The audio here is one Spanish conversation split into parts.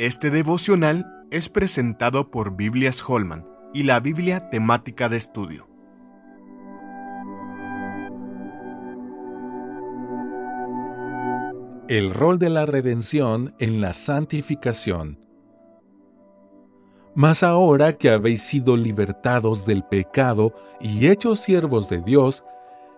Este devocional es presentado por Biblias Holman y la Biblia temática de estudio. El rol de la redención en la santificación. Mas ahora que habéis sido libertados del pecado y hechos siervos de Dios,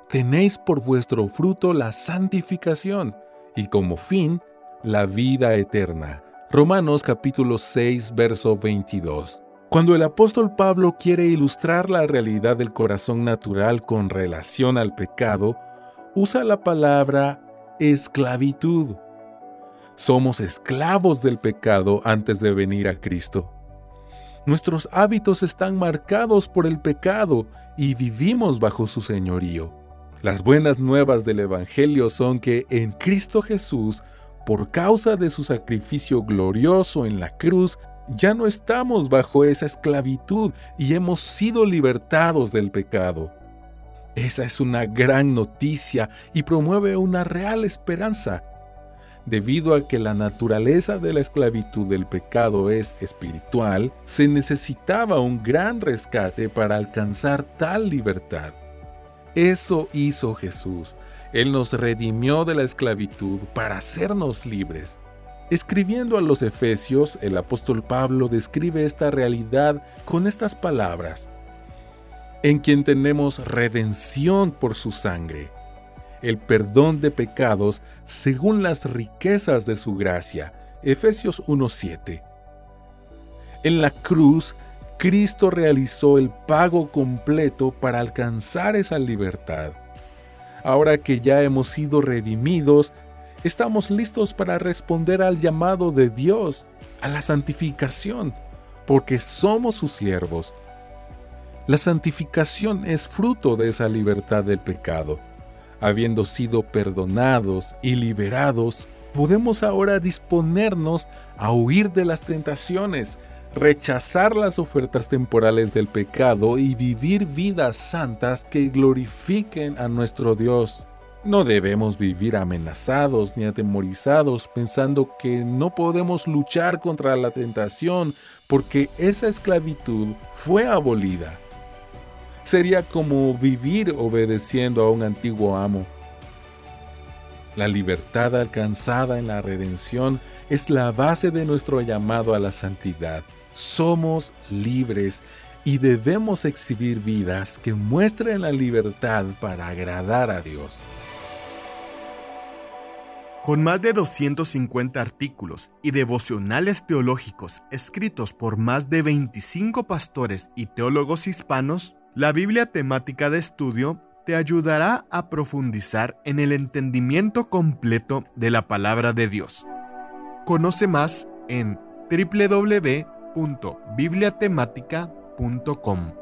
tenéis por vuestro fruto la santificación y como fin la vida eterna. Romanos capítulo 6, verso 22. Cuando el apóstol Pablo quiere ilustrar la realidad del corazón natural con relación al pecado, usa la palabra esclavitud. Somos esclavos del pecado antes de venir a Cristo. Nuestros hábitos están marcados por el pecado y vivimos bajo su señorío. Las buenas nuevas del Evangelio son que en Cristo Jesús, por causa de su sacrificio glorioso en la cruz, ya no estamos bajo esa esclavitud y hemos sido libertados del pecado. Esa es una gran noticia y promueve una real esperanza. Debido a que la naturaleza de la esclavitud del pecado es espiritual, se necesitaba un gran rescate para alcanzar tal libertad. Eso hizo Jesús. Él nos redimió de la esclavitud para hacernos libres. Escribiendo a los Efesios, el apóstol Pablo describe esta realidad con estas palabras. En quien tenemos redención por su sangre, el perdón de pecados según las riquezas de su gracia. Efesios 1.7. En la cruz Cristo realizó el pago completo para alcanzar esa libertad. Ahora que ya hemos sido redimidos, estamos listos para responder al llamado de Dios, a la santificación, porque somos sus siervos. La santificación es fruto de esa libertad del pecado. Habiendo sido perdonados y liberados, podemos ahora disponernos a huir de las tentaciones, rechazar las ofertas temporales del pecado y vivir vidas santas que glorifiquen a nuestro Dios. No debemos vivir amenazados ni atemorizados pensando que no podemos luchar contra la tentación porque esa esclavitud fue abolida. Sería como vivir obedeciendo a un antiguo amo. La libertad alcanzada en la redención es la base de nuestro llamado a la santidad somos libres y debemos exhibir vidas que muestren la libertad para agradar a Dios. Con más de 250 artículos y devocionales teológicos escritos por más de 25 pastores y teólogos hispanos, la Biblia temática de estudio te ayudará a profundizar en el entendimiento completo de la palabra de Dios. Conoce más en www www.bibliatemática.com